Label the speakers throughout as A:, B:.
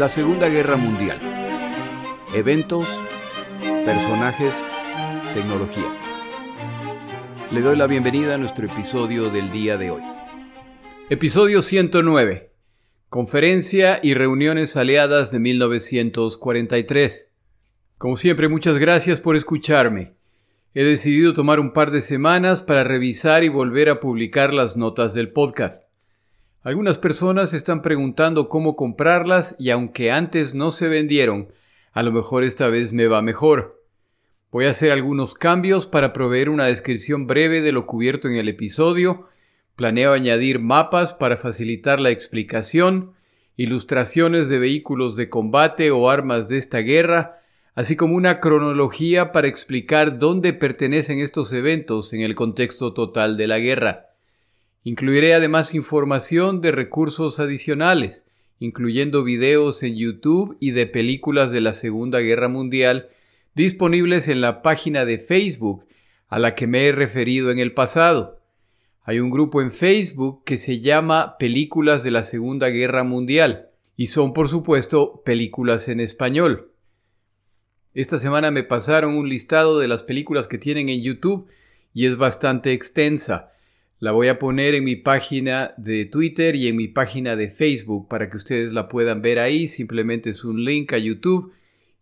A: La Segunda Guerra Mundial. Eventos, personajes, tecnología. Le doy la bienvenida a nuestro episodio del día de hoy. Episodio 109. Conferencia y reuniones aliadas de 1943. Como siempre, muchas gracias por escucharme. He decidido tomar un par de semanas para revisar y volver a publicar las notas del podcast. Algunas personas están preguntando cómo comprarlas y aunque antes no se vendieron, a lo mejor esta vez me va mejor. Voy a hacer algunos cambios para proveer una descripción breve de lo cubierto en el episodio. Planeo añadir mapas para facilitar la explicación, ilustraciones de vehículos de combate o armas de esta guerra, así como una cronología para explicar dónde pertenecen estos eventos en el contexto total de la guerra. Incluiré además información de recursos adicionales, incluyendo videos en YouTube y de películas de la Segunda Guerra Mundial disponibles en la página de Facebook a la que me he referido en el pasado. Hay un grupo en Facebook que se llama Películas de la Segunda Guerra Mundial y son por supuesto películas en español. Esta semana me pasaron un listado de las películas que tienen en YouTube y es bastante extensa. La voy a poner en mi página de Twitter y en mi página de Facebook para que ustedes la puedan ver ahí. Simplemente es un link a YouTube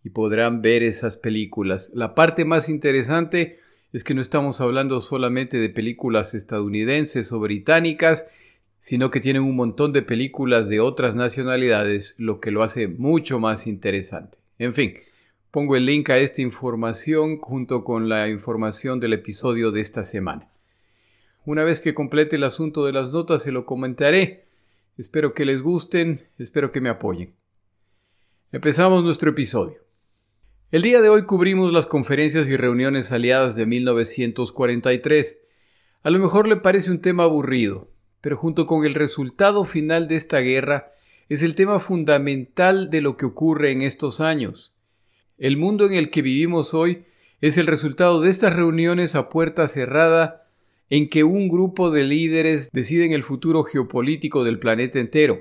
A: y podrán ver esas películas. La parte más interesante es que no estamos hablando solamente de películas estadounidenses o británicas, sino que tienen un montón de películas de otras nacionalidades, lo que lo hace mucho más interesante. En fin, Pongo el link a esta información junto con la información del episodio de esta semana. Una vez que complete el asunto de las notas se lo comentaré. Espero que les gusten, espero que me apoyen. Empezamos nuestro episodio. El día de hoy cubrimos las conferencias y reuniones aliadas de 1943. A lo mejor le parece un tema aburrido, pero junto con el resultado final de esta guerra es el tema fundamental de lo que ocurre en estos años. El mundo en el que vivimos hoy es el resultado de estas reuniones a puerta cerrada en que un grupo de líderes deciden el futuro geopolítico del planeta entero.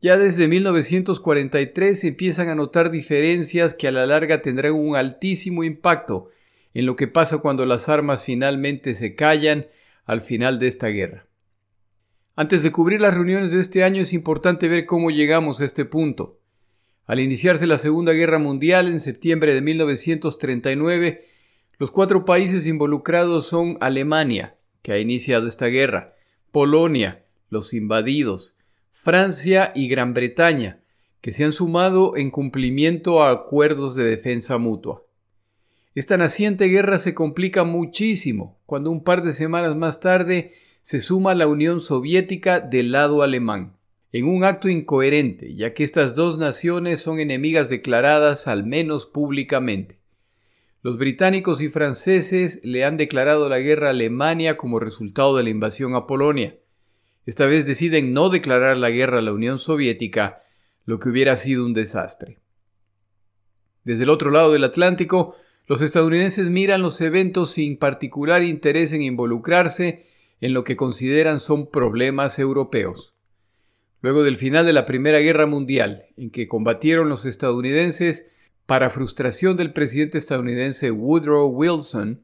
A: Ya desde 1943 se empiezan a notar diferencias que a la larga tendrán un altísimo impacto en lo que pasa cuando las armas finalmente se callan al final de esta guerra. Antes de cubrir las reuniones de este año es importante ver cómo llegamos a este punto. Al iniciarse la Segunda Guerra Mundial en septiembre de 1939, los cuatro países involucrados son Alemania, que ha iniciado esta guerra, Polonia, los invadidos, Francia y Gran Bretaña, que se han sumado en cumplimiento a acuerdos de defensa mutua. Esta naciente guerra se complica muchísimo cuando un par de semanas más tarde se suma la Unión Soviética del lado alemán en un acto incoherente, ya que estas dos naciones son enemigas declaradas al menos públicamente. Los británicos y franceses le han declarado la guerra a Alemania como resultado de la invasión a Polonia. Esta vez deciden no declarar la guerra a la Unión Soviética, lo que hubiera sido un desastre. Desde el otro lado del Atlántico, los estadounidenses miran los eventos sin particular interés en involucrarse en lo que consideran son problemas europeos. Luego del final de la Primera Guerra Mundial, en que combatieron los estadounidenses, para frustración del presidente estadounidense Woodrow Wilson,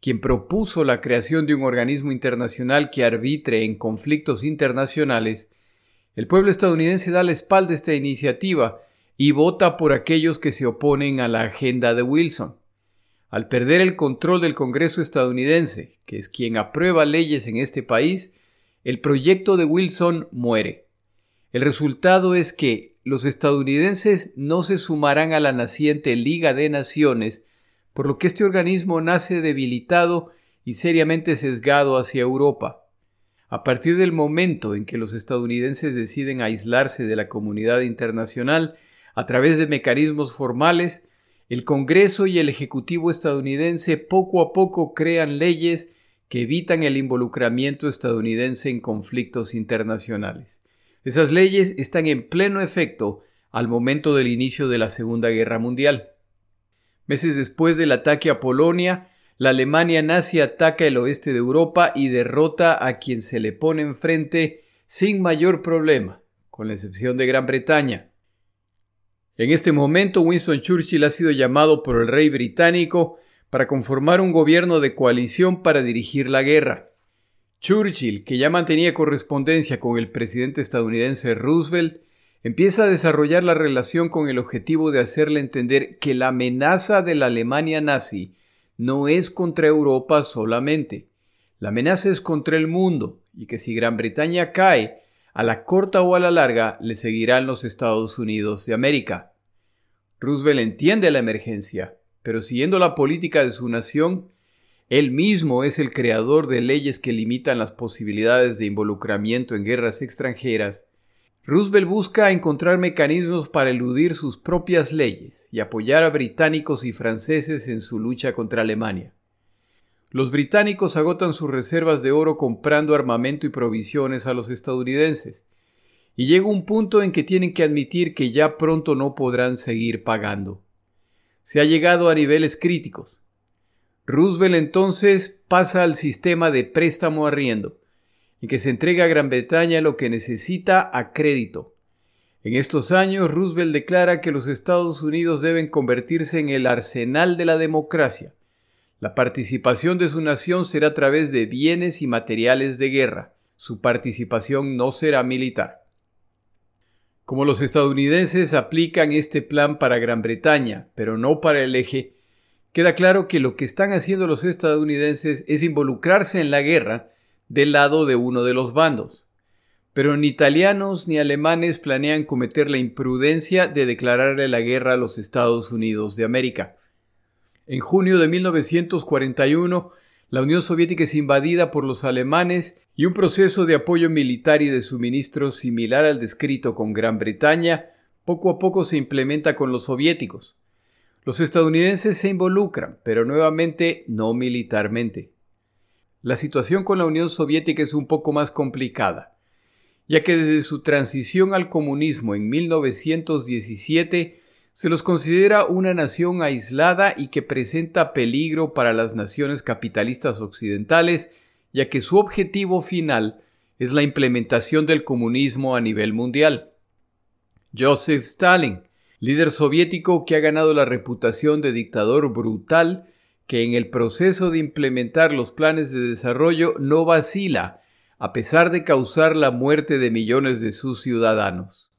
A: quien propuso la creación de un organismo internacional que arbitre en conflictos internacionales, el pueblo estadounidense da la espalda a esta iniciativa y vota por aquellos que se oponen a la agenda de Wilson. Al perder el control del Congreso estadounidense, que es quien aprueba leyes en este país, el proyecto de Wilson muere. El resultado es que los estadounidenses no se sumarán a la naciente Liga de Naciones, por lo que este organismo nace debilitado y seriamente sesgado hacia Europa. A partir del momento en que los estadounidenses deciden aislarse de la comunidad internacional a través de mecanismos formales, el Congreso y el Ejecutivo estadounidense poco a poco crean leyes que evitan el involucramiento estadounidense en conflictos internacionales. Esas leyes están en pleno efecto al momento del inicio de la Segunda Guerra Mundial. Meses después del ataque a Polonia, la Alemania nazi ataca el oeste de Europa y derrota a quien se le pone enfrente sin mayor problema, con la excepción de Gran Bretaña. En este momento Winston Churchill ha sido llamado por el rey británico para conformar un gobierno de coalición para dirigir la guerra. Churchill, que ya mantenía correspondencia con el presidente estadounidense Roosevelt, empieza a desarrollar la relación con el objetivo de hacerle entender que la amenaza de la Alemania nazi no es contra Europa solamente, la amenaza es contra el mundo y que si Gran Bretaña cae, a la corta o a la larga le seguirán los Estados Unidos de América. Roosevelt entiende la emergencia, pero siguiendo la política de su nación, él mismo es el creador de leyes que limitan las posibilidades de involucramiento en guerras extranjeras. Roosevelt busca encontrar mecanismos para eludir sus propias leyes y apoyar a británicos y franceses en su lucha contra Alemania. Los británicos agotan sus reservas de oro comprando armamento y provisiones a los estadounidenses, y llega un punto en que tienen que admitir que ya pronto no podrán seguir pagando. Se ha llegado a niveles críticos. Roosevelt entonces pasa al sistema de préstamo arriendo, en que se entrega a Gran Bretaña lo que necesita a crédito. En estos años, Roosevelt declara que los Estados Unidos deben convertirse en el arsenal de la democracia, la participación de su nación será a través de bienes y materiales de guerra. Su participación no será militar. Como los estadounidenses aplican este plan para Gran Bretaña, pero no para el eje, queda claro que lo que están haciendo los estadounidenses es involucrarse en la guerra del lado de uno de los bandos. Pero ni italianos ni alemanes planean cometer la imprudencia de declararle la guerra a los Estados Unidos de América. En junio de 1941, la Unión Soviética es invadida por los alemanes y un proceso de apoyo militar y de suministro similar al descrito con Gran Bretaña poco a poco se implementa con los soviéticos. Los estadounidenses se involucran, pero nuevamente no militarmente. La situación con la Unión Soviética es un poco más complicada, ya que desde su transición al comunismo en 1917 se los considera una nación aislada y que presenta peligro para las naciones capitalistas occidentales, ya que su objetivo final es la implementación del comunismo a nivel mundial. Joseph Stalin, líder soviético que ha ganado la reputación de dictador brutal, que en el proceso de implementar los planes de desarrollo no vacila, a pesar de causar la muerte de millones de sus ciudadanos.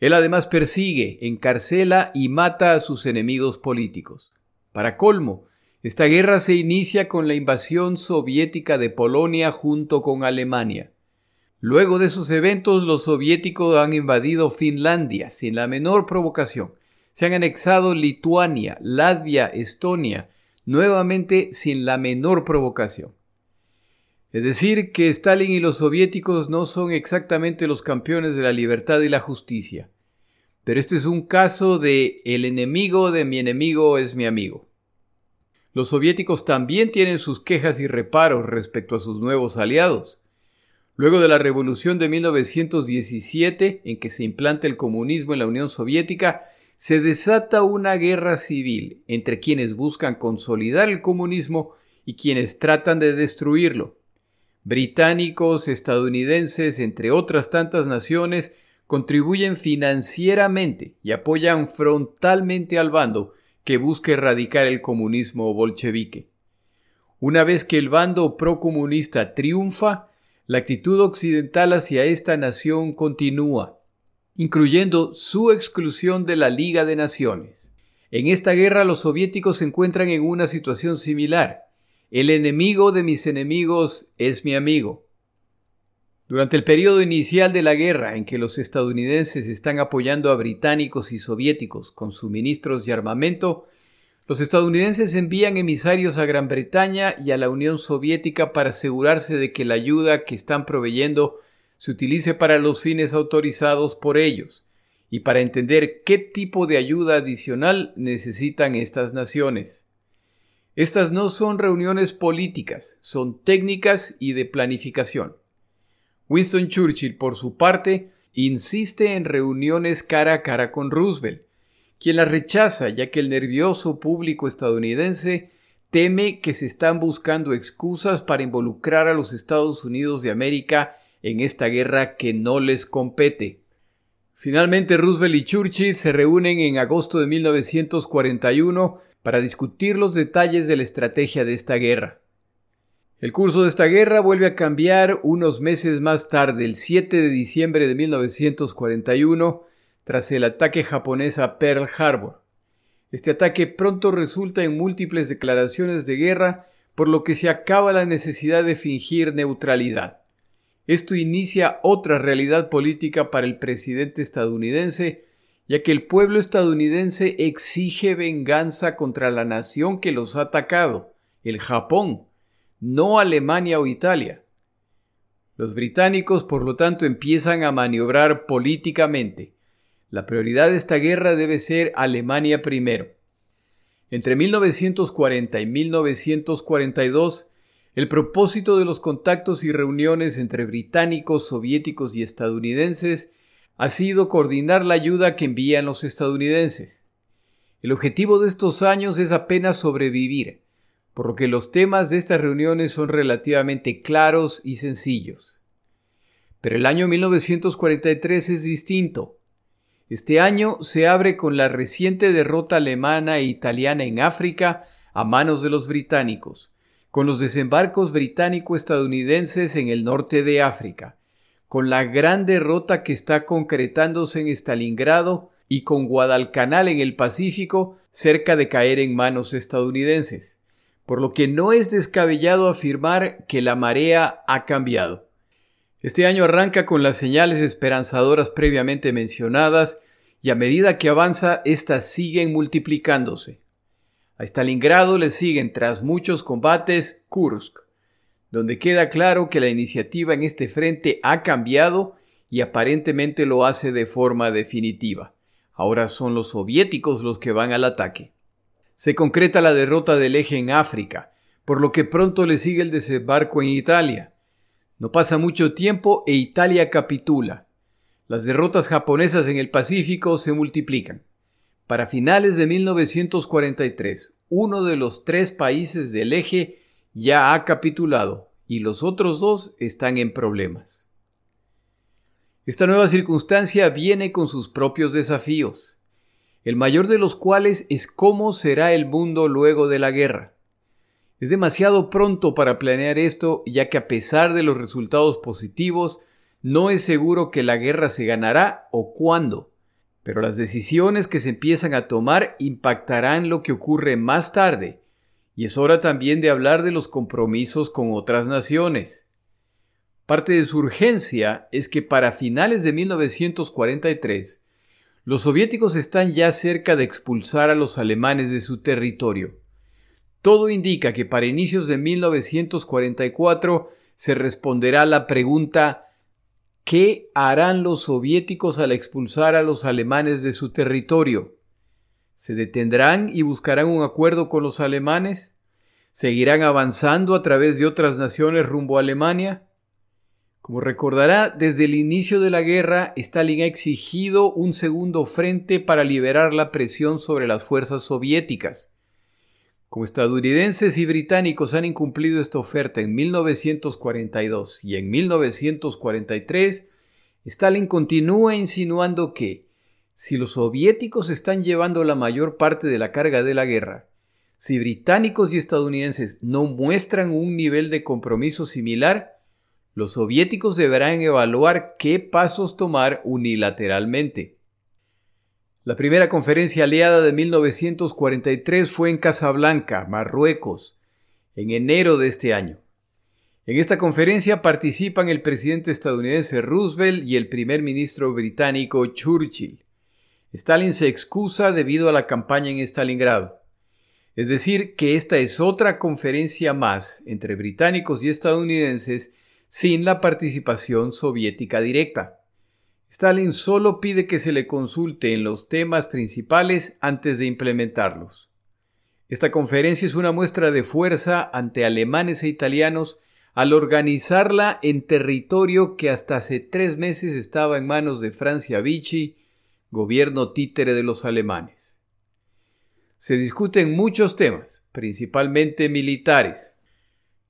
A: Él además persigue, encarcela y mata a sus enemigos políticos. Para colmo, esta guerra se inicia con la invasión soviética de Polonia junto con Alemania. Luego de esos eventos, los soviéticos han invadido Finlandia sin la menor provocación. Se han anexado Lituania, Latvia, Estonia, nuevamente sin la menor provocación. Es decir, que Stalin y los soviéticos no son exactamente los campeones de la libertad y la justicia. Pero este es un caso de el enemigo de mi enemigo es mi amigo. Los soviéticos también tienen sus quejas y reparos respecto a sus nuevos aliados. Luego de la revolución de 1917, en que se implanta el comunismo en la Unión Soviética, se desata una guerra civil entre quienes buscan consolidar el comunismo y quienes tratan de destruirlo. Británicos, estadounidenses, entre otras tantas naciones, contribuyen financieramente y apoyan frontalmente al bando que busca erradicar el comunismo bolchevique. Una vez que el bando procomunista triunfa, la actitud occidental hacia esta nación continúa, incluyendo su exclusión de la Liga de Naciones. En esta guerra los soviéticos se encuentran en una situación similar. El enemigo de mis enemigos es mi amigo. Durante el periodo inicial de la guerra, en que los estadounidenses están apoyando a británicos y soviéticos con suministros y armamento, los estadounidenses envían emisarios a Gran Bretaña y a la Unión Soviética para asegurarse de que la ayuda que están proveyendo se utilice para los fines autorizados por ellos y para entender qué tipo de ayuda adicional necesitan estas naciones. Estas no son reuniones políticas, son técnicas y de planificación. Winston Churchill, por su parte, insiste en reuniones cara a cara con Roosevelt, quien las rechaza ya que el nervioso público estadounidense teme que se están buscando excusas para involucrar a los Estados Unidos de América en esta guerra que no les compete. Finalmente Roosevelt y Churchill se reúnen en agosto de 1941 para discutir los detalles de la estrategia de esta guerra. El curso de esta guerra vuelve a cambiar unos meses más tarde, el 7 de diciembre de 1941, tras el ataque japonés a Pearl Harbor. Este ataque pronto resulta en múltiples declaraciones de guerra, por lo que se acaba la necesidad de fingir neutralidad. Esto inicia otra realidad política para el presidente estadounidense, ya que el pueblo estadounidense exige venganza contra la nación que los ha atacado, el Japón, no Alemania o Italia. Los británicos, por lo tanto, empiezan a maniobrar políticamente. La prioridad de esta guerra debe ser Alemania primero. Entre 1940 y 1942, el propósito de los contactos y reuniones entre británicos, soviéticos y estadounidenses ha sido coordinar la ayuda que envían los estadounidenses. El objetivo de estos años es apenas sobrevivir, por lo que los temas de estas reuniones son relativamente claros y sencillos. Pero el año 1943 es distinto. Este año se abre con la reciente derrota alemana e italiana en África a manos de los británicos, con los desembarcos británico-estadounidenses en el norte de África, con la gran derrota que está concretándose en Stalingrado y con Guadalcanal en el Pacífico cerca de caer en manos estadounidenses, por lo que no es descabellado afirmar que la marea ha cambiado. Este año arranca con las señales esperanzadoras previamente mencionadas y a medida que avanza, éstas siguen multiplicándose. A Stalingrado le siguen, tras muchos combates, Kursk, donde queda claro que la iniciativa en este frente ha cambiado y aparentemente lo hace de forma definitiva. Ahora son los soviéticos los que van al ataque. Se concreta la derrota del eje en África, por lo que pronto le sigue el desembarco en Italia. No pasa mucho tiempo e Italia capitula. Las derrotas japonesas en el Pacífico se multiplican. Para finales de 1943, uno de los tres países del eje ya ha capitulado y los otros dos están en problemas. Esta nueva circunstancia viene con sus propios desafíos, el mayor de los cuales es cómo será el mundo luego de la guerra. Es demasiado pronto para planear esto, ya que a pesar de los resultados positivos, no es seguro que la guerra se ganará o cuándo pero las decisiones que se empiezan a tomar impactarán lo que ocurre más tarde, y es hora también de hablar de los compromisos con otras naciones. Parte de su urgencia es que para finales de 1943, los soviéticos están ya cerca de expulsar a los alemanes de su territorio. Todo indica que para inicios de 1944 se responderá la pregunta ¿Qué harán los soviéticos al expulsar a los alemanes de su territorio? ¿Se detendrán y buscarán un acuerdo con los alemanes? ¿Seguirán avanzando a través de otras naciones rumbo a Alemania? Como recordará, desde el inicio de la guerra, Stalin ha exigido un segundo frente para liberar la presión sobre las fuerzas soviéticas. Como estadounidenses y británicos han incumplido esta oferta en 1942 y en 1943, Stalin continúa insinuando que, si los soviéticos están llevando la mayor parte de la carga de la guerra, si británicos y estadounidenses no muestran un nivel de compromiso similar, los soviéticos deberán evaluar qué pasos tomar unilateralmente. La primera conferencia aliada de 1943 fue en Casablanca, Marruecos, en enero de este año. En esta conferencia participan el presidente estadounidense Roosevelt y el primer ministro británico Churchill. Stalin se excusa debido a la campaña en Stalingrado. Es decir, que esta es otra conferencia más entre británicos y estadounidenses sin la participación soviética directa. Stalin solo pide que se le consulte en los temas principales antes de implementarlos. Esta conferencia es una muestra de fuerza ante alemanes e italianos al organizarla en territorio que hasta hace tres meses estaba en manos de Francia Vichy, gobierno títere de los alemanes. Se discuten muchos temas, principalmente militares.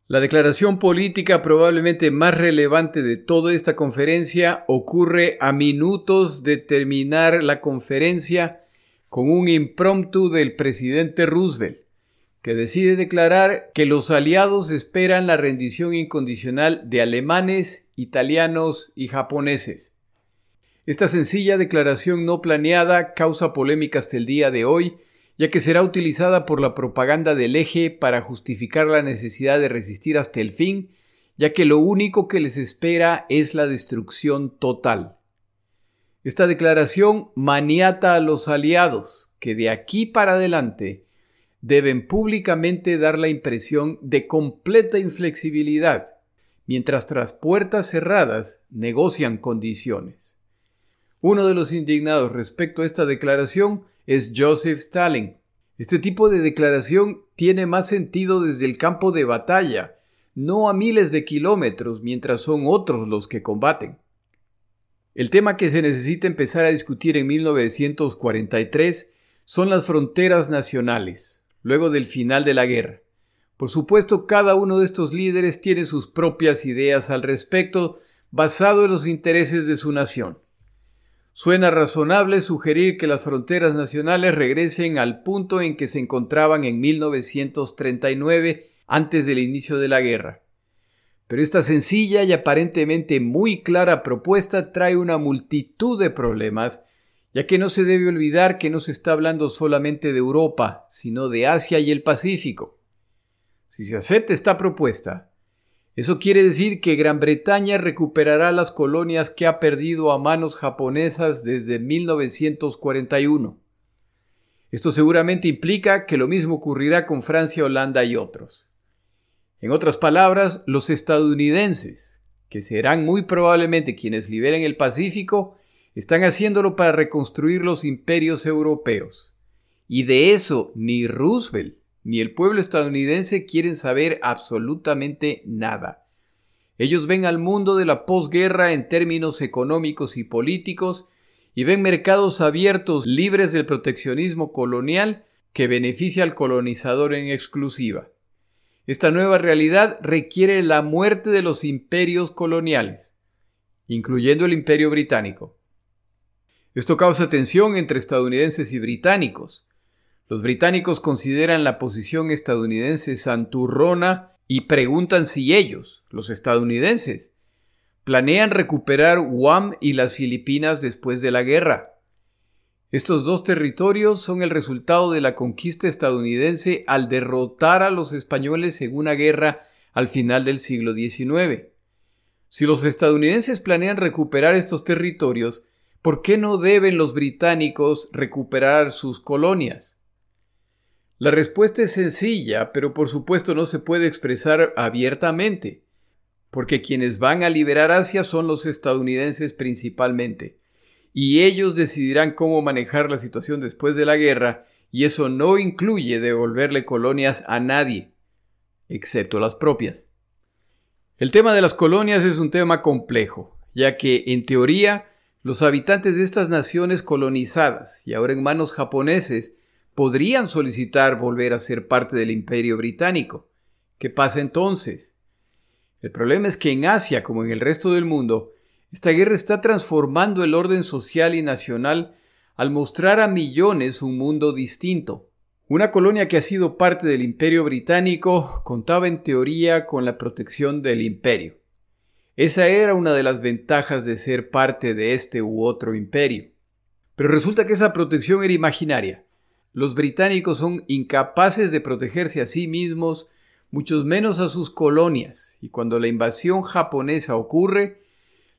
A: La declaración política probablemente más relevante de toda esta conferencia ocurre a minutos de terminar la conferencia con un impromptu del presidente Roosevelt, que decide declarar que los aliados esperan la rendición incondicional de alemanes, italianos y japoneses. Esta sencilla declaración no planeada causa polémica hasta el día de hoy, ya que será utilizada por la propaganda del eje para justificar la necesidad de resistir hasta el fin, ya que lo único que les espera es la destrucción total. Esta declaración maniata a los aliados, que de aquí para adelante deben públicamente dar la impresión de completa inflexibilidad, mientras tras puertas cerradas negocian condiciones. Uno de los indignados respecto a esta declaración es Joseph Stalin. Este tipo de declaración tiene más sentido desde el campo de batalla, no a miles de kilómetros mientras son otros los que combaten. El tema que se necesita empezar a discutir en 1943 son las fronteras nacionales, luego del final de la guerra. Por supuesto, cada uno de estos líderes tiene sus propias ideas al respecto, basado en los intereses de su nación. Suena razonable sugerir que las fronteras nacionales regresen al punto en que se encontraban en 1939 antes del inicio de la guerra. Pero esta sencilla y aparentemente muy clara propuesta trae una multitud de problemas, ya que no se debe olvidar que no se está hablando solamente de Europa, sino de Asia y el Pacífico. Si se acepta esta propuesta, eso quiere decir que Gran Bretaña recuperará las colonias que ha perdido a manos japonesas desde 1941. Esto seguramente implica que lo mismo ocurrirá con Francia, Holanda y otros. En otras palabras, los estadounidenses, que serán muy probablemente quienes liberen el Pacífico, están haciéndolo para reconstruir los imperios europeos. Y de eso ni Roosevelt ni el pueblo estadounidense quieren saber absolutamente nada. Ellos ven al mundo de la posguerra en términos económicos y políticos y ven mercados abiertos libres del proteccionismo colonial que beneficia al colonizador en exclusiva. Esta nueva realidad requiere la muerte de los imperios coloniales, incluyendo el imperio británico. Esto causa tensión entre estadounidenses y británicos, los británicos consideran la posición estadounidense santurrona y preguntan si ellos, los estadounidenses, planean recuperar Guam y las Filipinas después de la guerra. Estos dos territorios son el resultado de la conquista estadounidense al derrotar a los españoles en una guerra al final del siglo XIX. Si los estadounidenses planean recuperar estos territorios, ¿por qué no deben los británicos recuperar sus colonias? La respuesta es sencilla, pero por supuesto no se puede expresar abiertamente, porque quienes van a liberar Asia son los estadounidenses principalmente, y ellos decidirán cómo manejar la situación después de la guerra, y eso no incluye devolverle colonias a nadie, excepto las propias. El tema de las colonias es un tema complejo, ya que, en teoría, los habitantes de estas naciones colonizadas, y ahora en manos japoneses, podrían solicitar volver a ser parte del imperio británico. ¿Qué pasa entonces? El problema es que en Asia, como en el resto del mundo, esta guerra está transformando el orden social y nacional al mostrar a millones un mundo distinto. Una colonia que ha sido parte del imperio británico contaba en teoría con la protección del imperio. Esa era una de las ventajas de ser parte de este u otro imperio. Pero resulta que esa protección era imaginaria. Los británicos son incapaces de protegerse a sí mismos, muchos menos a sus colonias, y cuando la invasión japonesa ocurre,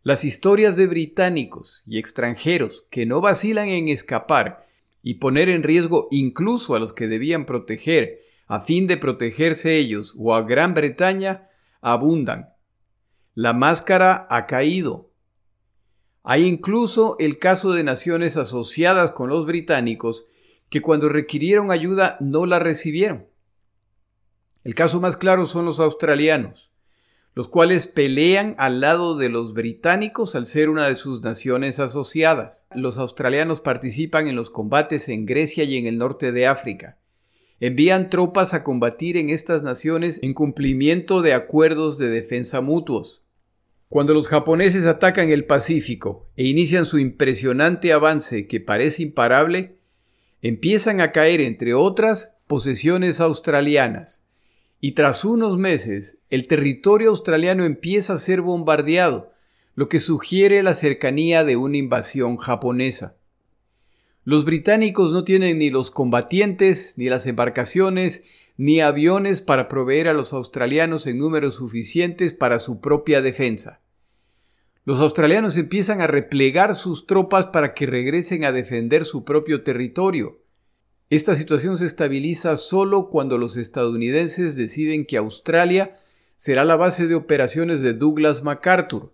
A: las historias de británicos y extranjeros que no vacilan en escapar y poner en riesgo incluso a los que debían proteger a fin de protegerse ellos o a Gran Bretaña abundan. La máscara ha caído. Hay incluso el caso de naciones asociadas con los británicos que cuando requirieron ayuda no la recibieron. El caso más claro son los australianos, los cuales pelean al lado de los británicos al ser una de sus naciones asociadas. Los australianos participan en los combates en Grecia y en el norte de África. envían tropas a combatir en estas naciones en cumplimiento de acuerdos de defensa mutuos. Cuando los japoneses atacan el Pacífico e inician su impresionante avance que parece imparable, empiezan a caer, entre otras, posesiones australianas, y tras unos meses el territorio australiano empieza a ser bombardeado, lo que sugiere la cercanía de una invasión japonesa. Los británicos no tienen ni los combatientes, ni las embarcaciones, ni aviones para proveer a los australianos en números suficientes para su propia defensa. Los australianos empiezan a replegar sus tropas para que regresen a defender su propio territorio. Esta situación se estabiliza solo cuando los estadounidenses deciden que Australia será la base de operaciones de Douglas MacArthur,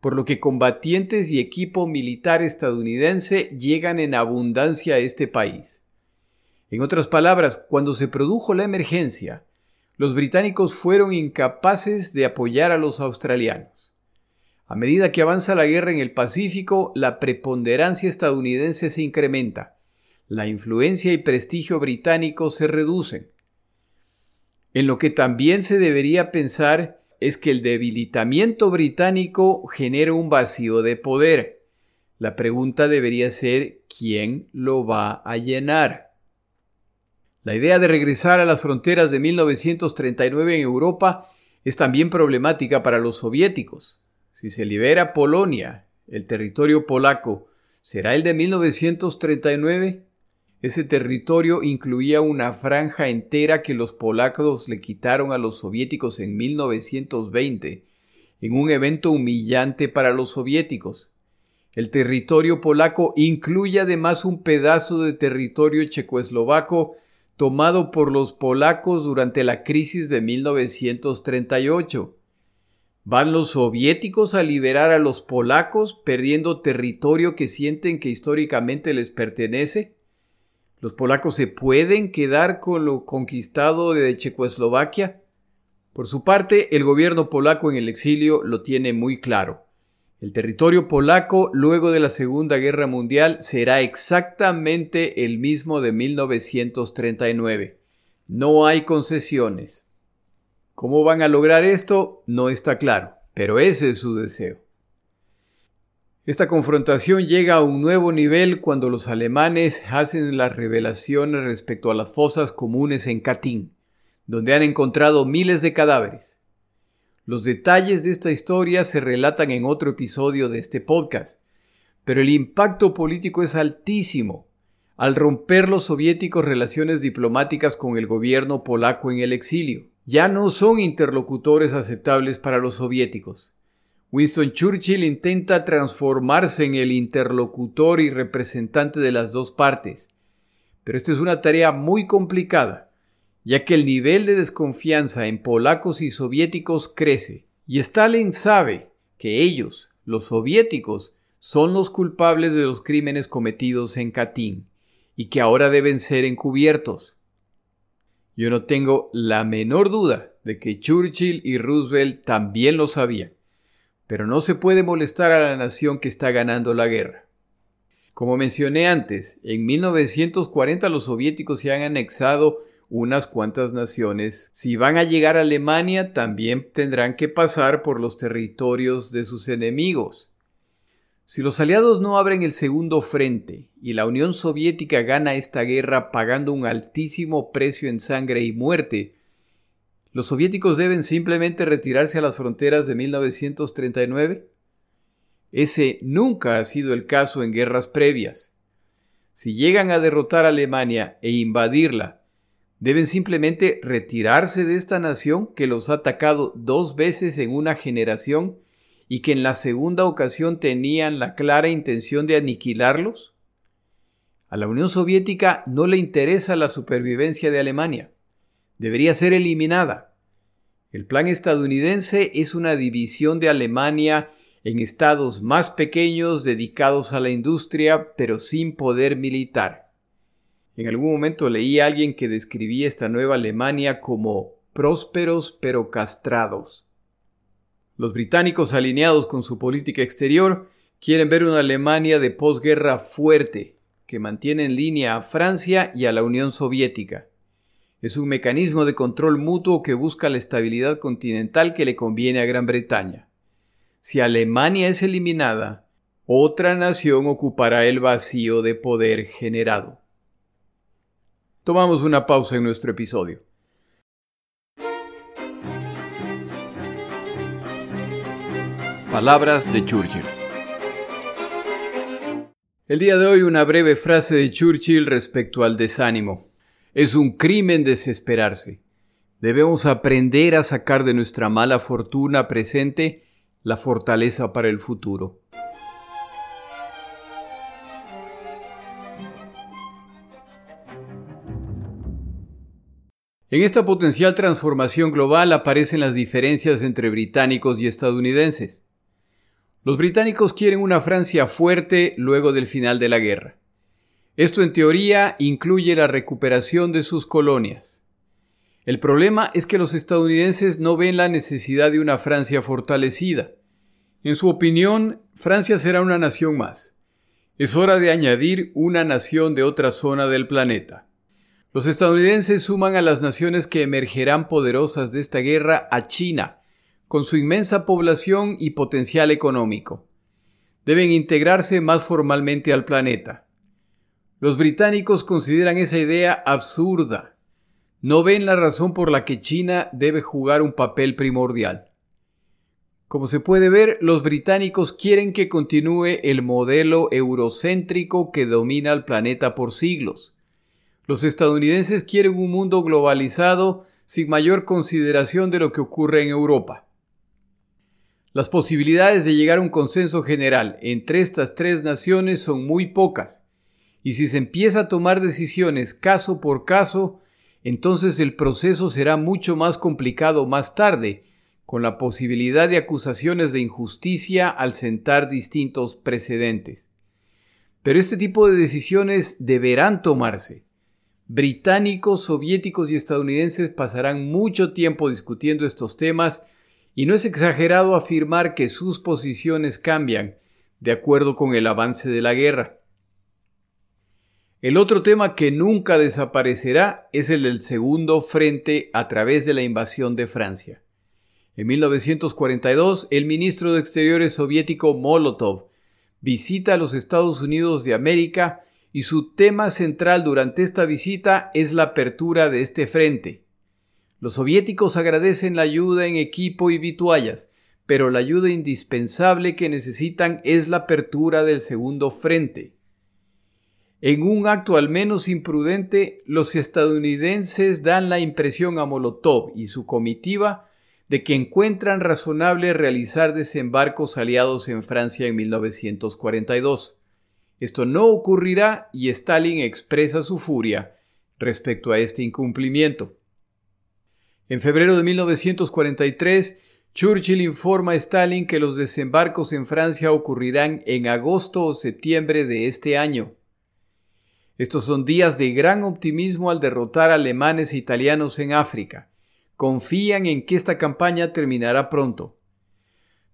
A: por lo que combatientes y equipo militar estadounidense llegan en abundancia a este país. En otras palabras, cuando se produjo la emergencia, los británicos fueron incapaces de apoyar a los australianos. A medida que avanza la guerra en el Pacífico, la preponderancia estadounidense se incrementa, la influencia y prestigio británico se reducen. En lo que también se debería pensar es que el debilitamiento británico genera un vacío de poder. La pregunta debería ser ¿quién lo va a llenar? La idea de regresar a las fronteras de 1939 en Europa es también problemática para los soviéticos. Si se libera Polonia, el territorio polaco, ¿será el de 1939? Ese territorio incluía una franja entera que los polacos le quitaron a los soviéticos en 1920, en un evento humillante para los soviéticos. El territorio polaco incluye además un pedazo de territorio checoslovaco tomado por los polacos durante la crisis de 1938. ¿Van los soviéticos a liberar a los polacos perdiendo territorio que sienten que históricamente les pertenece? ¿Los polacos se pueden quedar con lo conquistado de Checoslovaquia? Por su parte, el gobierno polaco en el exilio lo tiene muy claro. El territorio polaco luego de la Segunda Guerra Mundial será exactamente el mismo de 1939. No hay concesiones. ¿Cómo van a lograr esto? No está claro, pero ese es su deseo. Esta confrontación llega a un nuevo nivel cuando los alemanes hacen las revelaciones respecto a las fosas comunes en Katyn, donde han encontrado miles de cadáveres. Los detalles de esta historia se relatan en otro episodio de este podcast, pero el impacto político es altísimo al romper los soviéticos relaciones diplomáticas con el gobierno polaco en el exilio. Ya no son interlocutores aceptables para los soviéticos. Winston Churchill intenta transformarse en el interlocutor y representante de las dos partes, pero esta es una tarea muy complicada, ya que el nivel de desconfianza en polacos y soviéticos crece, y Stalin sabe que ellos, los soviéticos, son los culpables de los crímenes cometidos en Katyn y que ahora deben ser encubiertos. Yo no tengo la menor duda de que Churchill y Roosevelt también lo sabían pero no se puede molestar a la nación que está ganando la guerra. Como mencioné antes, en 1940 los soviéticos se han anexado unas cuantas naciones. Si van a llegar a Alemania, también tendrán que pasar por los territorios de sus enemigos. Si los aliados no abren el segundo frente y la Unión Soviética gana esta guerra pagando un altísimo precio en sangre y muerte, ¿Los soviéticos deben simplemente retirarse a las fronteras de 1939? Ese nunca ha sido el caso en guerras previas. Si llegan a derrotar a Alemania e invadirla, deben simplemente retirarse de esta nación que los ha atacado dos veces en una generación y que en la segunda ocasión tenían la clara intención de aniquilarlos? A la Unión Soviética no le interesa la supervivencia de Alemania debería ser eliminada. El plan estadounidense es una división de Alemania en estados más pequeños dedicados a la industria pero sin poder militar. En algún momento leí a alguien que describía esta nueva Alemania como prósperos pero castrados. Los británicos alineados con su política exterior quieren ver una Alemania de posguerra fuerte, que mantiene en línea a Francia y a la Unión Soviética. Es un mecanismo de control mutuo que busca la estabilidad continental que le conviene a Gran Bretaña. Si Alemania es eliminada, otra nación ocupará el vacío de poder generado. Tomamos una pausa en nuestro episodio. Palabras de Churchill. El día de hoy una breve frase de Churchill respecto al desánimo. Es un crimen desesperarse. Debemos aprender a sacar de nuestra mala fortuna presente la fortaleza para el futuro. En esta potencial transformación global aparecen las diferencias entre británicos y estadounidenses. Los británicos quieren una Francia fuerte luego del final de la guerra. Esto en teoría incluye la recuperación de sus colonias. El problema es que los estadounidenses no ven la necesidad de una Francia fortalecida. En su opinión, Francia será una nación más. Es hora de añadir una nación de otra zona del planeta. Los estadounidenses suman a las naciones que emergerán poderosas de esta guerra a China, con su inmensa población y potencial económico. Deben integrarse más formalmente al planeta. Los británicos consideran esa idea absurda. No ven la razón por la que China debe jugar un papel primordial. Como se puede ver, los británicos quieren que continúe el modelo eurocéntrico que domina el planeta por siglos los estadounidenses quieren un mundo globalizado sin mayor consideración de lo que ocurre en Europa. Las posibilidades de llegar a un consenso general entre estas tres naciones son muy pocas, y si se empieza a tomar decisiones caso por caso, entonces el proceso será mucho más complicado más tarde, con la posibilidad de acusaciones de injusticia al sentar distintos precedentes. Pero este tipo de decisiones deberán tomarse, británicos, soviéticos y estadounidenses pasarán mucho tiempo discutiendo estos temas y no es exagerado afirmar que sus posiciones cambian de acuerdo con el avance de la guerra. El otro tema que nunca desaparecerá es el del segundo frente a través de la invasión de Francia. En 1942, el ministro de Exteriores soviético Molotov visita a los Estados Unidos de América y su tema central durante esta visita es la apertura de este frente. Los soviéticos agradecen la ayuda en equipo y vituallas, pero la ayuda indispensable que necesitan es la apertura del segundo frente. En un acto al menos imprudente, los estadounidenses dan la impresión a Molotov y su comitiva de que encuentran razonable realizar desembarcos aliados en Francia en 1942. Esto no ocurrirá y Stalin expresa su furia respecto a este incumplimiento. En febrero de 1943, Churchill informa a Stalin que los desembarcos en Francia ocurrirán en agosto o septiembre de este año. Estos son días de gran optimismo al derrotar alemanes e italianos en África. Confían en que esta campaña terminará pronto.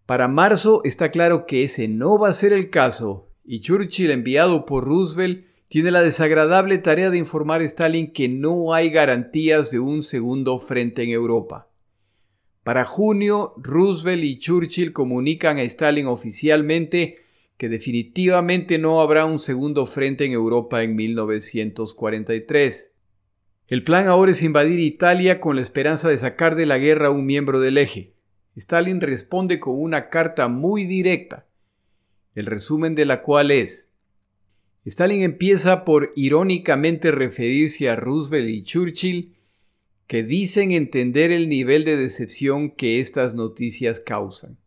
A: Para marzo está claro que ese no va a ser el caso y Churchill, enviado por Roosevelt, tiene la desagradable tarea de informar a Stalin que no hay garantías de un segundo frente en Europa. Para junio, Roosevelt y Churchill comunican a Stalin oficialmente que definitivamente no habrá un segundo frente en Europa en 1943. El plan ahora es invadir Italia con la esperanza de sacar de la guerra a un miembro del eje. Stalin responde con una carta muy directa el resumen de la cual es, Stalin empieza por irónicamente referirse a Roosevelt y Churchill, que dicen entender el nivel de decepción que estas noticias causan.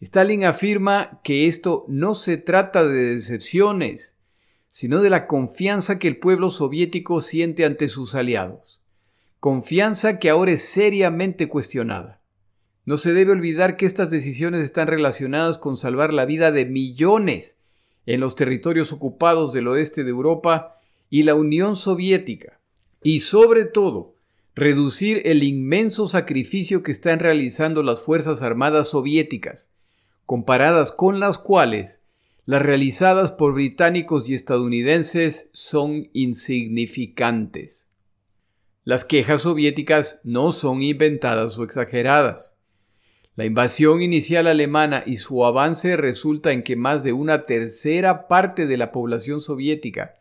A: Stalin afirma que esto no se trata de decepciones, sino de la confianza que el pueblo soviético siente ante sus aliados, confianza que ahora es seriamente cuestionada. No se debe olvidar que estas decisiones están relacionadas con salvar la vida de millones en los territorios ocupados del oeste de Europa y la Unión Soviética, y sobre todo, reducir el inmenso sacrificio que están realizando las Fuerzas Armadas soviéticas, comparadas con las cuales las realizadas por británicos y estadounidenses son insignificantes. Las quejas soviéticas no son inventadas o exageradas. La invasión inicial alemana y su avance resulta en que más de una tercera parte de la población soviética,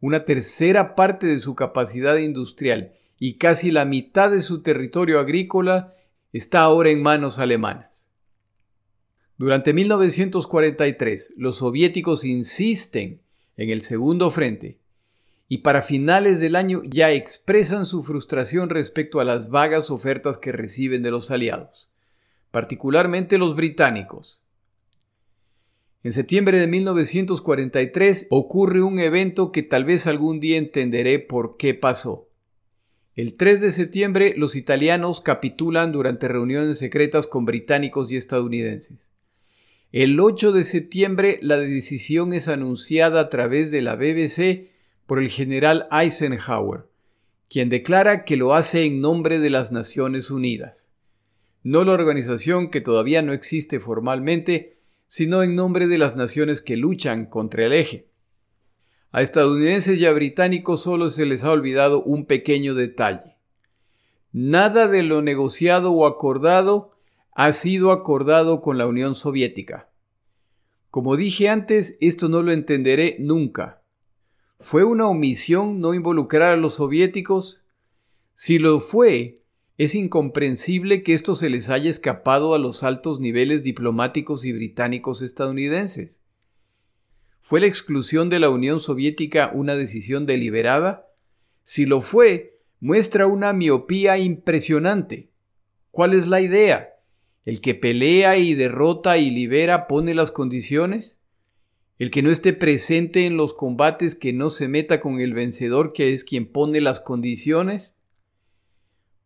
A: una tercera parte de su capacidad industrial y casi la mitad de su territorio agrícola está ahora en manos alemanas. Durante 1943, los soviéticos insisten en el segundo frente y para finales del año ya expresan su frustración respecto a las vagas ofertas que reciben de los aliados, particularmente los británicos. En septiembre de 1943 ocurre un evento que tal vez algún día entenderé por qué pasó. El 3 de septiembre los italianos capitulan durante reuniones secretas con británicos y estadounidenses. El 8 de septiembre la decisión es anunciada a través de la BBC por el general Eisenhower, quien declara que lo hace en nombre de las Naciones Unidas. No la organización que todavía no existe formalmente, sino en nombre de las naciones que luchan contra el eje. A estadounidenses y a británicos solo se les ha olvidado un pequeño detalle. Nada de lo negociado o acordado ha sido acordado con la Unión Soviética. Como dije antes, esto no lo entenderé nunca. ¿Fue una omisión no involucrar a los soviéticos? Si lo fue, es incomprensible que esto se les haya escapado a los altos niveles diplomáticos y británicos estadounidenses. ¿Fue la exclusión de la Unión Soviética una decisión deliberada? Si lo fue, muestra una miopía impresionante. ¿Cuál es la idea? ¿El que pelea y derrota y libera pone las condiciones? ¿El que no esté presente en los combates que no se meta con el vencedor que es quien pone las condiciones?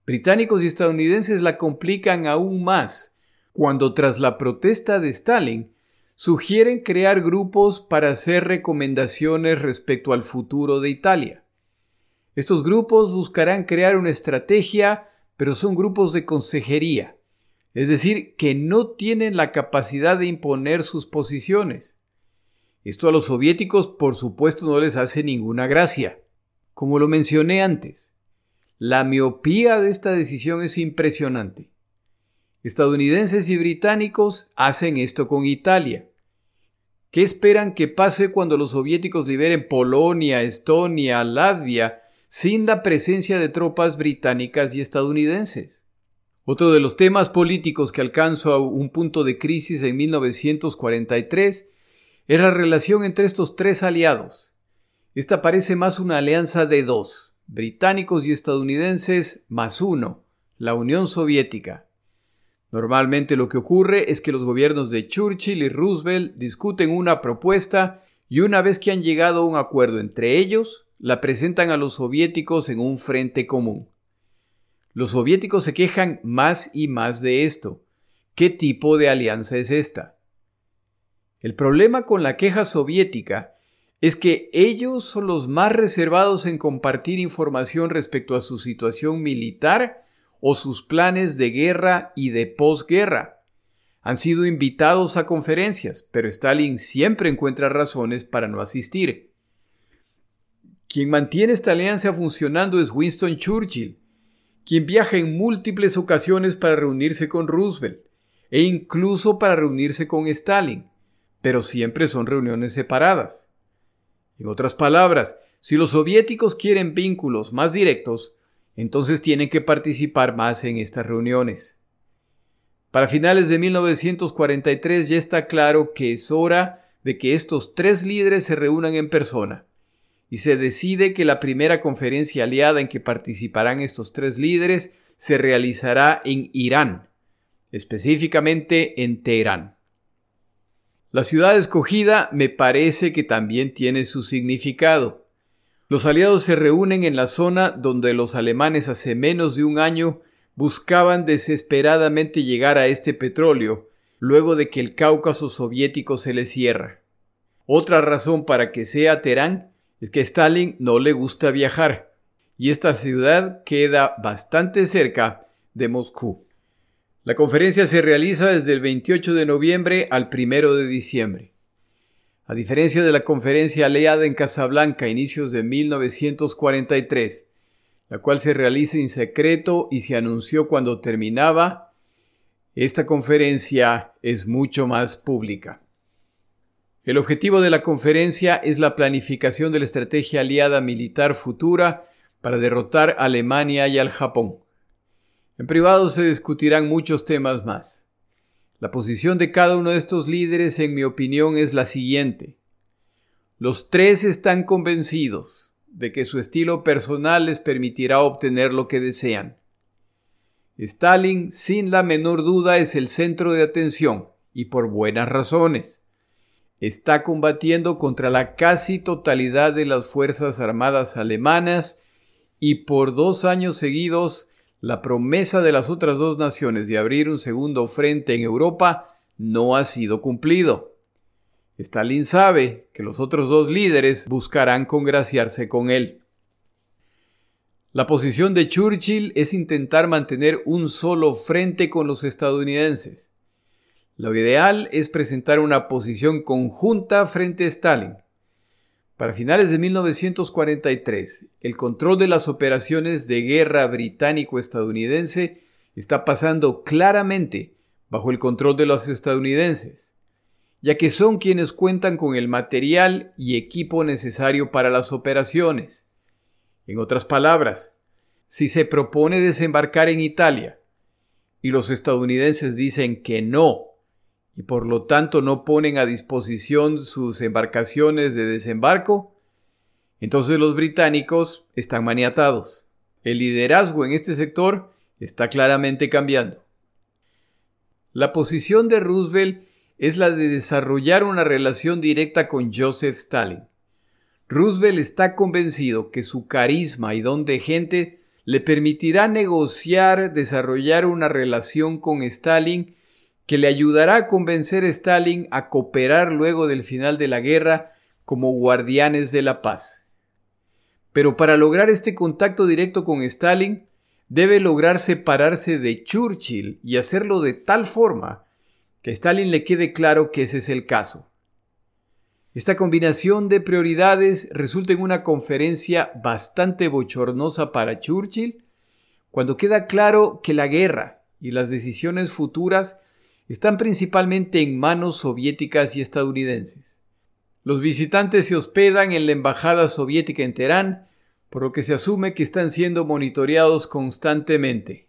A: Británicos y estadounidenses la complican aún más cuando tras la protesta de Stalin sugieren crear grupos para hacer recomendaciones respecto al futuro de Italia. Estos grupos buscarán crear una estrategia, pero son grupos de consejería, es decir, que no tienen la capacidad de imponer sus posiciones. Esto a los soviéticos por supuesto no les hace ninguna gracia. Como lo mencioné antes, la miopía de esta decisión es impresionante. Estadounidenses y británicos hacen esto con Italia. ¿Qué esperan que pase cuando los soviéticos liberen Polonia, Estonia, Latvia, sin la presencia de tropas británicas y estadounidenses? Otro de los temas políticos que alcanzó a un punto de crisis en 1943 es la relación entre estos tres aliados. Esta parece más una alianza de dos, británicos y estadounidenses más uno, la Unión Soviética. Normalmente lo que ocurre es que los gobiernos de Churchill y Roosevelt discuten una propuesta y una vez que han llegado a un acuerdo entre ellos, la presentan a los soviéticos en un frente común. Los soviéticos se quejan más y más de esto. ¿Qué tipo de alianza es esta? El problema con la queja soviética es que ellos son los más reservados en compartir información respecto a su situación militar o sus planes de guerra y de posguerra. Han sido invitados a conferencias, pero Stalin siempre encuentra razones para no asistir. Quien mantiene esta alianza funcionando es Winston Churchill, quien viaja en múltiples ocasiones para reunirse con Roosevelt e incluso para reunirse con Stalin, pero siempre son reuniones separadas. En otras palabras, si los soviéticos quieren vínculos más directos, entonces tienen que participar más en estas reuniones. Para finales de 1943 ya está claro que es hora de que estos tres líderes se reúnan en persona, y se decide que la primera conferencia aliada en que participarán estos tres líderes se realizará en Irán, específicamente en Teherán. La ciudad escogida me parece que también tiene su significado. Los aliados se reúnen en la zona donde los alemanes hace menos de un año buscaban desesperadamente llegar a este petróleo, luego de que el Cáucaso soviético se les cierra. Otra razón para que sea Teherán es que Stalin no le gusta viajar, y esta ciudad queda bastante cerca de Moscú. La conferencia se realiza desde el 28 de noviembre al 1 de diciembre. A diferencia de la conferencia aliada en Casablanca a inicios de 1943, la cual se realiza en secreto y se anunció cuando terminaba, esta conferencia es mucho más pública. El objetivo de la conferencia es la planificación de la estrategia aliada militar futura para derrotar a Alemania y al Japón. En privado se discutirán muchos temas más. La posición de cada uno de estos líderes, en mi opinión, es la siguiente. Los tres están convencidos de que su estilo personal les permitirá obtener lo que desean. Stalin, sin la menor duda, es el centro de atención, y por buenas razones. Está combatiendo contra la casi totalidad de las Fuerzas Armadas alemanas y por dos años seguidos la promesa de las otras dos naciones de abrir un segundo frente en Europa no ha sido cumplido. Stalin sabe que los otros dos líderes buscarán congraciarse con él. La posición de Churchill es intentar mantener un solo frente con los estadounidenses. Lo ideal es presentar una posición conjunta frente a Stalin. Para finales de 1943, el control de las operaciones de guerra británico-estadounidense está pasando claramente bajo el control de los estadounidenses, ya que son quienes cuentan con el material y equipo necesario para las operaciones. En otras palabras, si se propone desembarcar en Italia y los estadounidenses dicen que no y por lo tanto no ponen a disposición sus embarcaciones de desembarco, entonces los británicos están maniatados. El liderazgo en este sector está claramente cambiando. La posición de Roosevelt es la de desarrollar una relación directa con Joseph Stalin. Roosevelt está convencido que su carisma y don de gente le permitirá negociar, desarrollar una relación con Stalin que le ayudará a convencer a Stalin a cooperar luego del final de la guerra como guardianes de la paz. Pero para lograr este contacto directo con Stalin, debe lograr separarse de Churchill y hacerlo de tal forma que a Stalin le quede claro que ese es el caso. Esta combinación de prioridades resulta en una conferencia bastante bochornosa para Churchill, cuando queda claro que la guerra y las decisiones futuras están principalmente en manos soviéticas y estadounidenses. Los visitantes se hospedan en la embajada soviética en Teherán, por lo que se asume que están siendo monitoreados constantemente.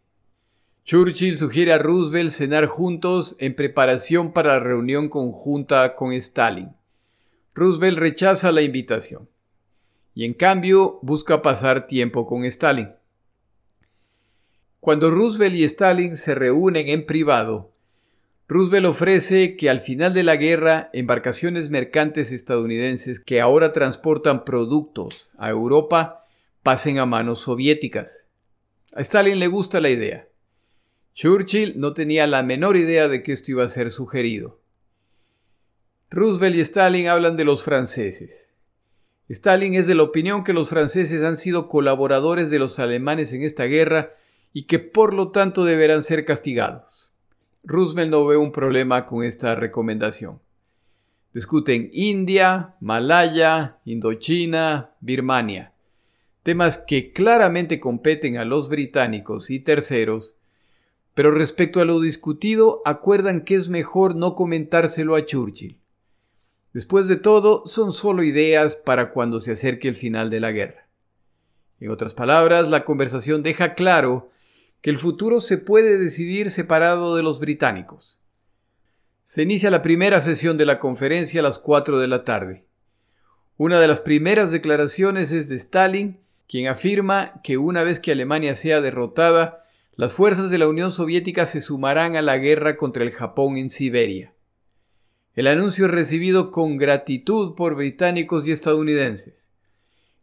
A: Churchill sugiere a Roosevelt cenar juntos en preparación para la reunión conjunta con Stalin. Roosevelt rechaza la invitación y en cambio busca pasar tiempo con Stalin. Cuando Roosevelt y Stalin se reúnen en privado, Roosevelt ofrece que al final de la guerra embarcaciones mercantes estadounidenses que ahora transportan productos a Europa pasen a manos soviéticas. A Stalin le gusta la idea. Churchill no tenía la menor idea de que esto iba a ser sugerido. Roosevelt y Stalin hablan de los franceses. Stalin es de la opinión que los franceses han sido colaboradores de los alemanes en esta guerra y que por lo tanto deberán ser castigados. Roosevelt no ve un problema con esta recomendación. Discuten India, Malaya, Indochina, Birmania, temas que claramente competen a los británicos y terceros, pero respecto a lo discutido acuerdan que es mejor no comentárselo a Churchill. Después de todo, son solo ideas para cuando se acerque el final de la guerra. En otras palabras, la conversación deja claro que el futuro se puede decidir separado de los británicos. Se inicia la primera sesión de la conferencia a las 4 de la tarde. Una de las primeras declaraciones es de Stalin, quien afirma que una vez que Alemania sea derrotada, las fuerzas de la Unión Soviética se sumarán a la guerra contra el Japón en Siberia. El anuncio es recibido con gratitud por británicos y estadounidenses.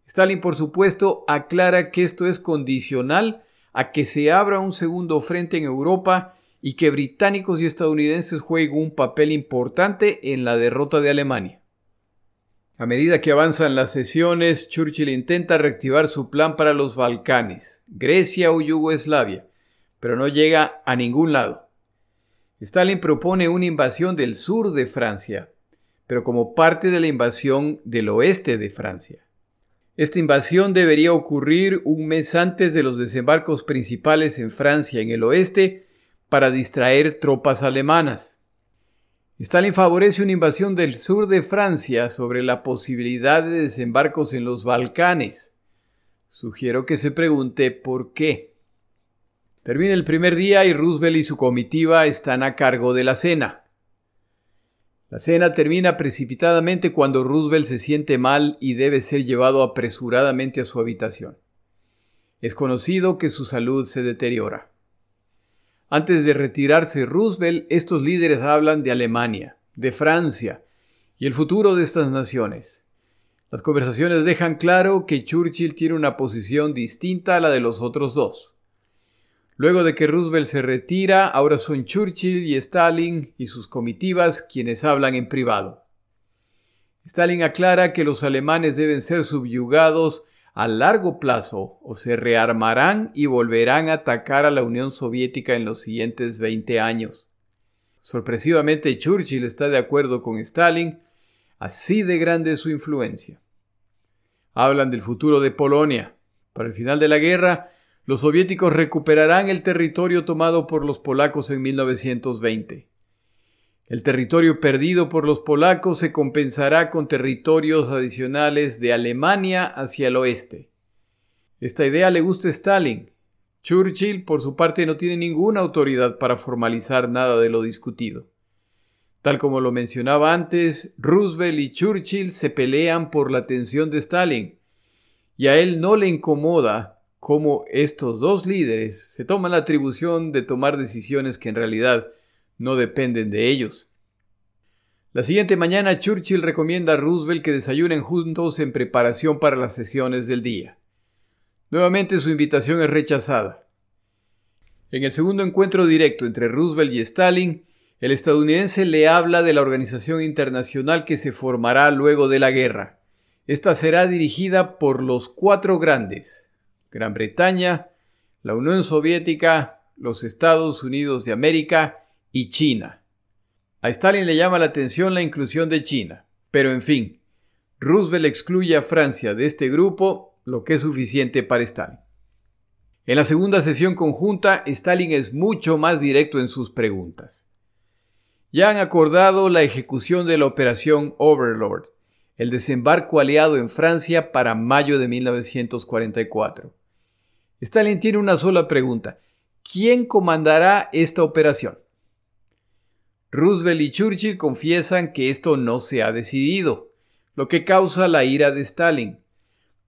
A: Stalin, por supuesto, aclara que esto es condicional a que se abra un segundo frente en Europa y que británicos y estadounidenses jueguen un papel importante en la derrota de Alemania. A medida que avanzan las sesiones, Churchill intenta reactivar su plan para los Balcanes, Grecia o Yugoslavia, pero no llega a ningún lado. Stalin propone una invasión del sur de Francia, pero como parte de la invasión del oeste de Francia. Esta invasión debería ocurrir un mes antes de los desembarcos principales en Francia en el oeste para distraer tropas alemanas. Stalin favorece una invasión del sur de Francia sobre la posibilidad de desembarcos en los Balcanes. Sugiero que se pregunte por qué. Termina el primer día y Roosevelt y su comitiva están a cargo de la cena. La cena termina precipitadamente cuando Roosevelt se siente mal y debe ser llevado apresuradamente a su habitación. Es conocido que su salud se deteriora. Antes de retirarse Roosevelt, estos líderes hablan de Alemania, de Francia y el futuro de estas naciones. Las conversaciones dejan claro que Churchill tiene una posición distinta a la de los otros dos. Luego de que Roosevelt se retira, ahora son Churchill y Stalin y sus comitivas quienes hablan en privado. Stalin aclara que los alemanes deben ser subyugados a largo plazo o se rearmarán y volverán a atacar a la Unión Soviética en los siguientes 20 años. Sorpresivamente Churchill está de acuerdo con Stalin, así de grande es su influencia. Hablan del futuro de Polonia. Para el final de la guerra, los soviéticos recuperarán el territorio tomado por los polacos en 1920. El territorio perdido por los polacos se compensará con territorios adicionales de Alemania hacia el oeste. Esta idea le gusta a Stalin. Churchill, por su parte, no tiene ninguna autoridad para formalizar nada de lo discutido. Tal como lo mencionaba antes, Roosevelt y Churchill se pelean por la atención de Stalin, y a él no le incomoda cómo estos dos líderes se toman la atribución de tomar decisiones que en realidad no dependen de ellos. La siguiente mañana Churchill recomienda a Roosevelt que desayunen juntos en preparación para las sesiones del día. Nuevamente su invitación es rechazada. En el segundo encuentro directo entre Roosevelt y Stalin, el estadounidense le habla de la organización internacional que se formará luego de la guerra. Esta será dirigida por los cuatro grandes, Gran Bretaña, la Unión Soviética, los Estados Unidos de América y China. A Stalin le llama la atención la inclusión de China, pero en fin, Roosevelt excluye a Francia de este grupo, lo que es suficiente para Stalin. En la segunda sesión conjunta, Stalin es mucho más directo en sus preguntas. Ya han acordado la ejecución de la operación Overlord, el desembarco aliado en Francia para mayo de 1944. Stalin tiene una sola pregunta. ¿Quién comandará esta operación? Roosevelt y Churchill confiesan que esto no se ha decidido, lo que causa la ira de Stalin.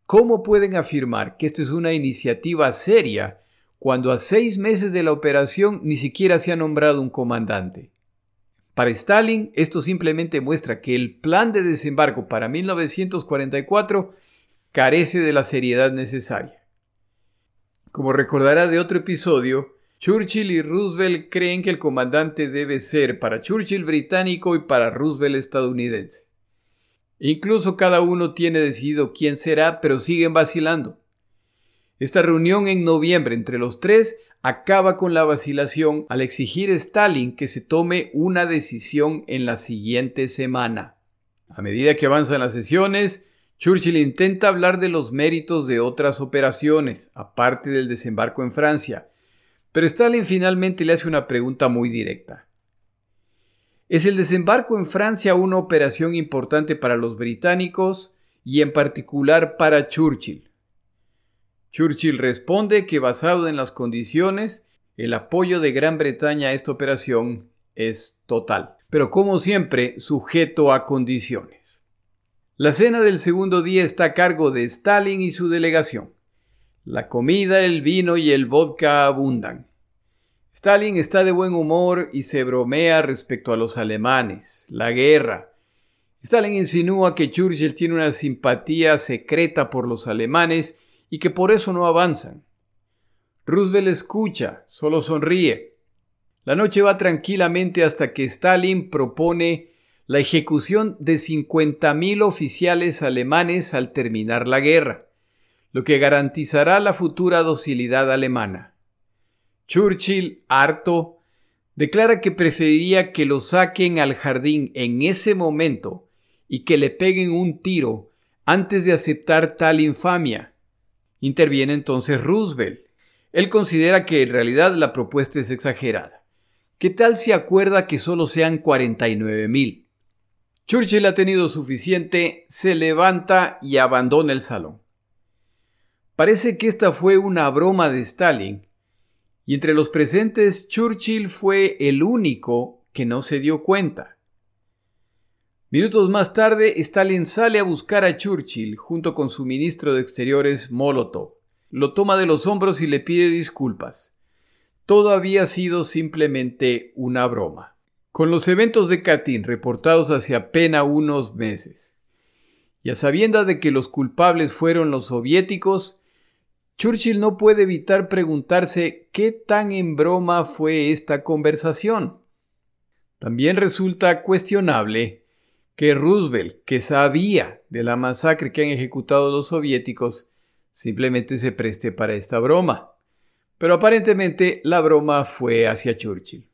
A: ¿Cómo pueden afirmar que esto es una iniciativa seria cuando a seis meses de la operación ni siquiera se ha nombrado un comandante? Para Stalin, esto simplemente muestra que el plan de desembarco para 1944 carece de la seriedad necesaria. Como recordará de otro episodio, Churchill y Roosevelt creen que el comandante debe ser para Churchill británico y para Roosevelt estadounidense. Incluso cada uno tiene decidido quién será, pero siguen vacilando. Esta reunión en noviembre entre los tres acaba con la vacilación al exigir a Stalin que se tome una decisión en la siguiente semana. A medida que avanzan las sesiones, Churchill intenta hablar de los méritos de otras operaciones, aparte del desembarco en Francia, pero Stalin finalmente le hace una pregunta muy directa. ¿Es el desembarco en Francia una operación importante para los británicos y en particular para Churchill? Churchill responde que basado en las condiciones, el apoyo de Gran Bretaña a esta operación es total, pero como siempre sujeto a condiciones. La cena del segundo día está a cargo de Stalin y su delegación. La comida, el vino y el vodka abundan. Stalin está de buen humor y se bromea respecto a los alemanes, la guerra. Stalin insinúa que Churchill tiene una simpatía secreta por los alemanes y que por eso no avanzan. Roosevelt escucha, solo sonríe. La noche va tranquilamente hasta que Stalin propone la ejecución de 50.000 oficiales alemanes al terminar la guerra, lo que garantizará la futura docilidad alemana. Churchill, harto, declara que preferiría que lo saquen al jardín en ese momento y que le peguen un tiro antes de aceptar tal infamia. Interviene entonces Roosevelt. Él considera que en realidad la propuesta es exagerada. ¿Qué tal si acuerda que solo sean 49 mil? Churchill ha tenido suficiente, se levanta y abandona el salón. Parece que esta fue una broma de Stalin, y entre los presentes Churchill fue el único que no se dio cuenta. Minutos más tarde, Stalin sale a buscar a Churchill junto con su ministro de Exteriores Molotov. Lo toma de los hombros y le pide disculpas. Todo había sido simplemente una broma. Con los eventos de Katyn reportados hace apenas unos meses, y a sabiendas de que los culpables fueron los soviéticos, Churchill no puede evitar preguntarse qué tan en broma fue esta conversación. También resulta cuestionable que Roosevelt, que sabía de la masacre que han ejecutado los soviéticos, simplemente se preste para esta broma. Pero aparentemente la broma fue hacia Churchill.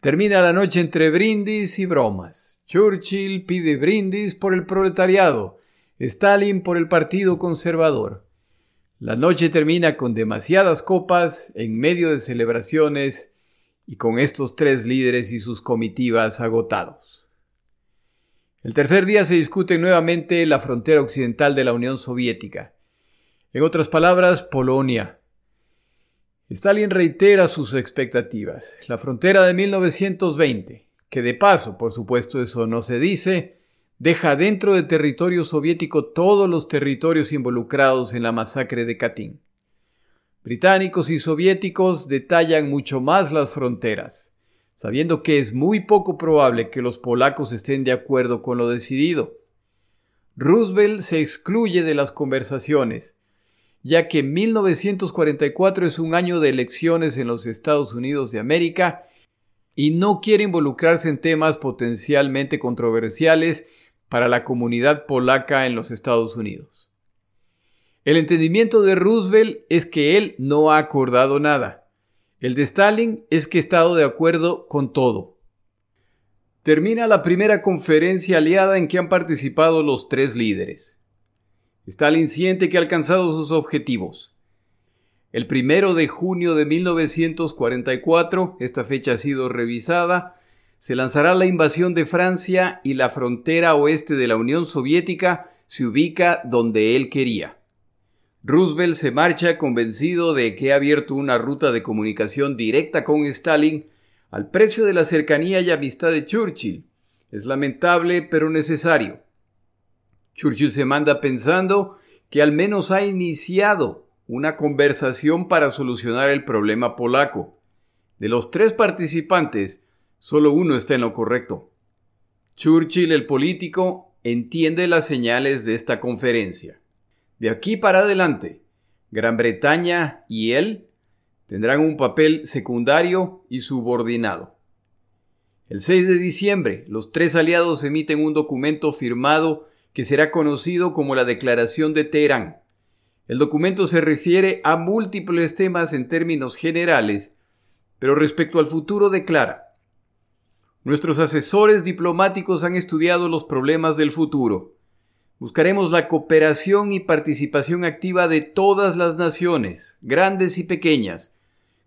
A: Termina la noche entre brindis y bromas. Churchill pide brindis por el proletariado, Stalin por el Partido Conservador. La noche termina con demasiadas copas en medio de celebraciones y con estos tres líderes y sus comitivas agotados. El tercer día se discute nuevamente la frontera occidental de la Unión Soviética. En otras palabras, Polonia. Stalin reitera sus expectativas. La frontera de 1920, que de paso, por supuesto eso no se dice, deja dentro de territorio soviético todos los territorios involucrados en la masacre de Katyn. Británicos y soviéticos detallan mucho más las fronteras sabiendo que es muy poco probable que los polacos estén de acuerdo con lo decidido. Roosevelt se excluye de las conversaciones, ya que 1944 es un año de elecciones en los Estados Unidos de América y no quiere involucrarse en temas potencialmente controversiales para la comunidad polaca en los Estados Unidos. El entendimiento de Roosevelt es que él no ha acordado nada el de Stalin es que he estado de acuerdo con todo. Termina la primera conferencia aliada en que han participado los tres líderes. Stalin siente que ha alcanzado sus objetivos. El primero de junio de 1944, esta fecha ha sido revisada, se lanzará la invasión de Francia y la frontera oeste de la Unión Soviética se ubica donde él quería. Roosevelt se marcha convencido de que ha abierto una ruta de comunicación directa con Stalin al precio de la cercanía y amistad de Churchill. Es lamentable pero necesario. Churchill se manda pensando que al menos ha iniciado una conversación para solucionar el problema polaco. De los tres participantes, solo uno está en lo correcto. Churchill, el político, entiende las señales de esta conferencia. De aquí para adelante, Gran Bretaña y él tendrán un papel secundario y subordinado. El 6 de diciembre, los tres aliados emiten un documento firmado que será conocido como la Declaración de Teherán. El documento se refiere a múltiples temas en términos generales, pero respecto al futuro declara, Nuestros asesores diplomáticos han estudiado los problemas del futuro Buscaremos la cooperación y participación activa de todas las naciones, grandes y pequeñas,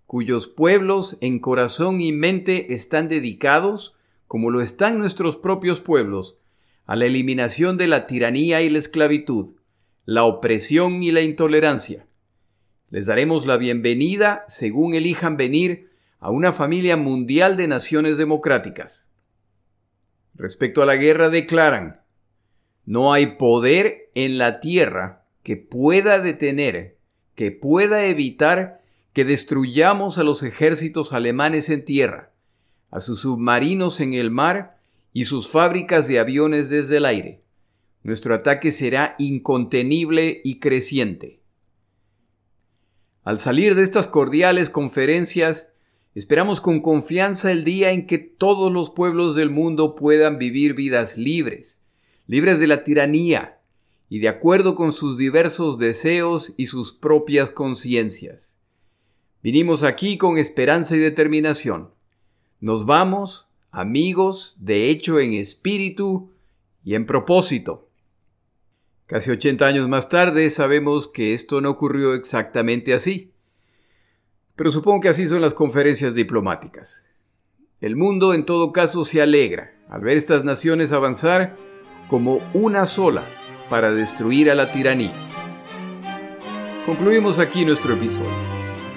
A: cuyos pueblos en corazón y mente están dedicados, como lo están nuestros propios pueblos, a la eliminación de la tiranía y la esclavitud, la opresión y la intolerancia. Les daremos la bienvenida, según elijan venir, a una familia mundial de naciones democráticas. Respecto a la guerra declaran, no hay poder en la tierra que pueda detener, que pueda evitar que destruyamos a los ejércitos alemanes en tierra, a sus submarinos en el mar y sus fábricas de aviones desde el aire. Nuestro ataque será incontenible y creciente. Al salir de estas cordiales conferencias, esperamos con confianza el día en que todos los pueblos del mundo puedan vivir vidas libres, libres de la tiranía y de acuerdo con sus diversos deseos y sus propias conciencias. Vinimos aquí con esperanza y determinación. Nos vamos, amigos, de hecho en espíritu y en propósito. Casi 80 años más tarde sabemos que esto no ocurrió exactamente así. Pero supongo que así son las conferencias diplomáticas. El mundo en todo caso se alegra al ver estas naciones avanzar como una sola para destruir a la tiranía. Concluimos aquí nuestro episodio.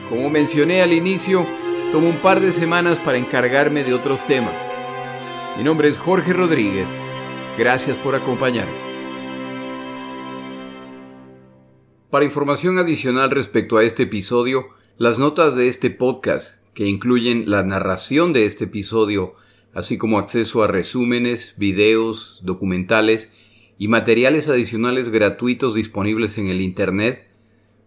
A: Como mencioné al inicio, tomo un par de semanas para encargarme de otros temas. Mi nombre es Jorge Rodríguez. Gracias por acompañarme. Para información adicional respecto a este episodio, las notas de este podcast, que incluyen la narración de este episodio, así como acceso a resúmenes, videos, documentales y materiales adicionales gratuitos disponibles en el Internet,